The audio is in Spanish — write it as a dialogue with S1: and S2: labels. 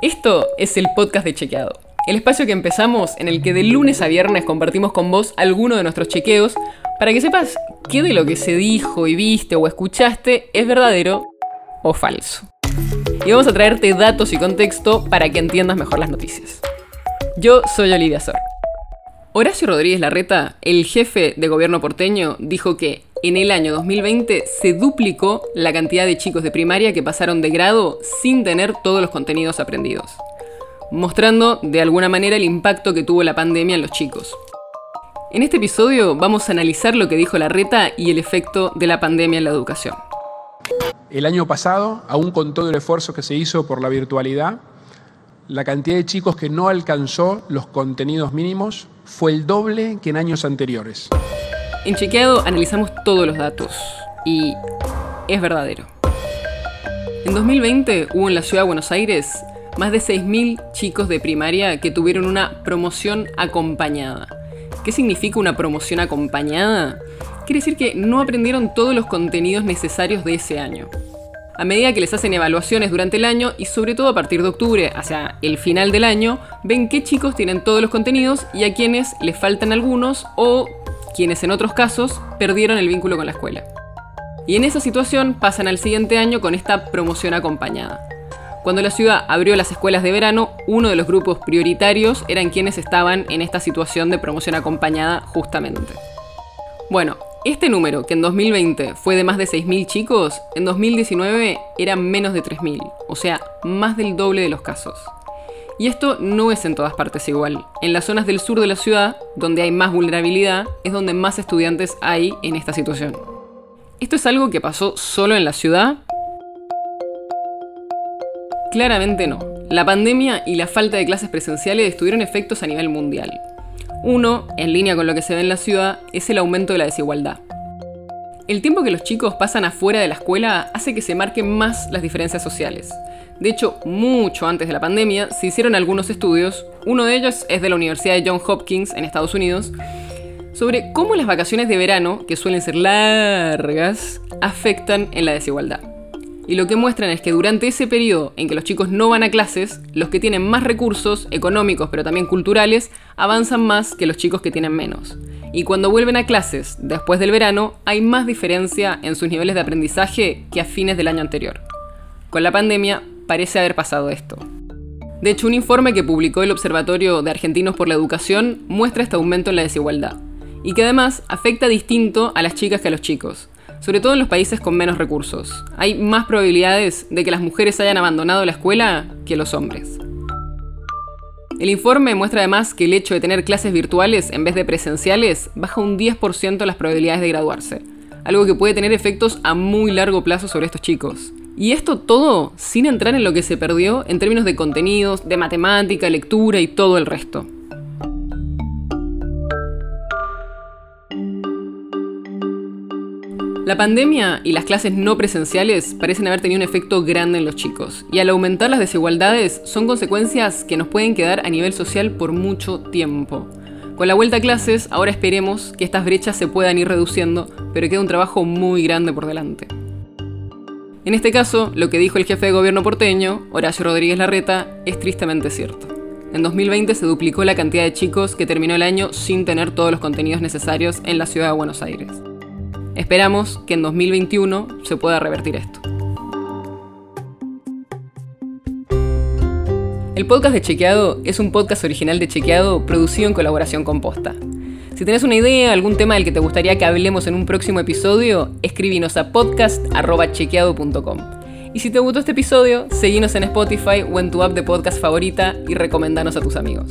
S1: Esto es el podcast de Chequeado, el espacio que empezamos en el que de lunes a viernes compartimos con vos alguno de nuestros chequeos para que sepas qué de lo que se dijo y viste o escuchaste es verdadero o falso. Y vamos a traerte datos y contexto para que entiendas mejor las noticias. Yo soy Olivia Sor. Horacio Rodríguez Larreta, el jefe de gobierno porteño, dijo que en el año 2020 se duplicó la cantidad de chicos de primaria que pasaron de grado sin tener todos los contenidos aprendidos, mostrando de alguna manera el impacto que tuvo la pandemia en los chicos. En este episodio vamos a analizar lo que dijo Larreta y el efecto de la pandemia en la educación.
S2: El año pasado, aún con todo el esfuerzo que se hizo por la virtualidad, la cantidad de chicos que no alcanzó los contenidos mínimos fue el doble que en años anteriores.
S1: En Chequeado analizamos todos los datos y es verdadero. En 2020 hubo en la ciudad de Buenos Aires más de 6.000 chicos de primaria que tuvieron una promoción acompañada. ¿Qué significa una promoción acompañada? Quiere decir que no aprendieron todos los contenidos necesarios de ese año. A medida que les hacen evaluaciones durante el año y sobre todo a partir de octubre hacia el final del año, ven qué chicos tienen todos los contenidos y a quienes les faltan algunos o quienes en otros casos perdieron el vínculo con la escuela. Y en esa situación pasan al siguiente año con esta promoción acompañada. Cuando la ciudad abrió las escuelas de verano, uno de los grupos prioritarios eran quienes estaban en esta situación de promoción acompañada justamente. Bueno, este número, que en 2020 fue de más de 6.000 chicos, en 2019 eran menos de 3.000, o sea, más del doble de los casos. Y esto no es en todas partes igual. En las zonas del sur de la ciudad, donde hay más vulnerabilidad, es donde más estudiantes hay en esta situación. ¿Esto es algo que pasó solo en la ciudad? Claramente no. La pandemia y la falta de clases presenciales tuvieron efectos a nivel mundial. Uno, en línea con lo que se ve en la ciudad, es el aumento de la desigualdad. El tiempo que los chicos pasan afuera de la escuela hace que se marquen más las diferencias sociales. De hecho, mucho antes de la pandemia se hicieron algunos estudios, uno de ellos es de la Universidad de Johns Hopkins en Estados Unidos, sobre cómo las vacaciones de verano, que suelen ser largas, afectan en la desigualdad. Y lo que muestran es que durante ese periodo en que los chicos no van a clases, los que tienen más recursos económicos pero también culturales avanzan más que los chicos que tienen menos. Y cuando vuelven a clases después del verano, hay más diferencia en sus niveles de aprendizaje que a fines del año anterior. Con la pandemia parece haber pasado esto. De hecho, un informe que publicó el Observatorio de Argentinos por la Educación muestra este aumento en la desigualdad, y que además afecta distinto a las chicas que a los chicos sobre todo en los países con menos recursos. Hay más probabilidades de que las mujeres hayan abandonado la escuela que los hombres. El informe muestra además que el hecho de tener clases virtuales en vez de presenciales baja un 10% las probabilidades de graduarse, algo que puede tener efectos a muy largo plazo sobre estos chicos. Y esto todo sin entrar en lo que se perdió en términos de contenidos, de matemática, lectura y todo el resto. La pandemia y las clases no presenciales parecen haber tenido un efecto grande en los chicos, y al aumentar las desigualdades son consecuencias que nos pueden quedar a nivel social por mucho tiempo. Con la vuelta a clases, ahora esperemos que estas brechas se puedan ir reduciendo, pero queda un trabajo muy grande por delante. En este caso, lo que dijo el jefe de gobierno porteño, Horacio Rodríguez Larreta, es tristemente cierto. En 2020 se duplicó la cantidad de chicos que terminó el año sin tener todos los contenidos necesarios en la ciudad de Buenos Aires. Esperamos que en 2021 se pueda revertir esto. El podcast de Chequeado es un podcast original de Chequeado producido en colaboración con Posta. Si tenés una idea, algún tema del que te gustaría que hablemos en un próximo episodio, escríbinos a podcast.chequeado.com. Y si te gustó este episodio, seguinos en Spotify o en tu app de podcast favorita y recomendanos a tus amigos.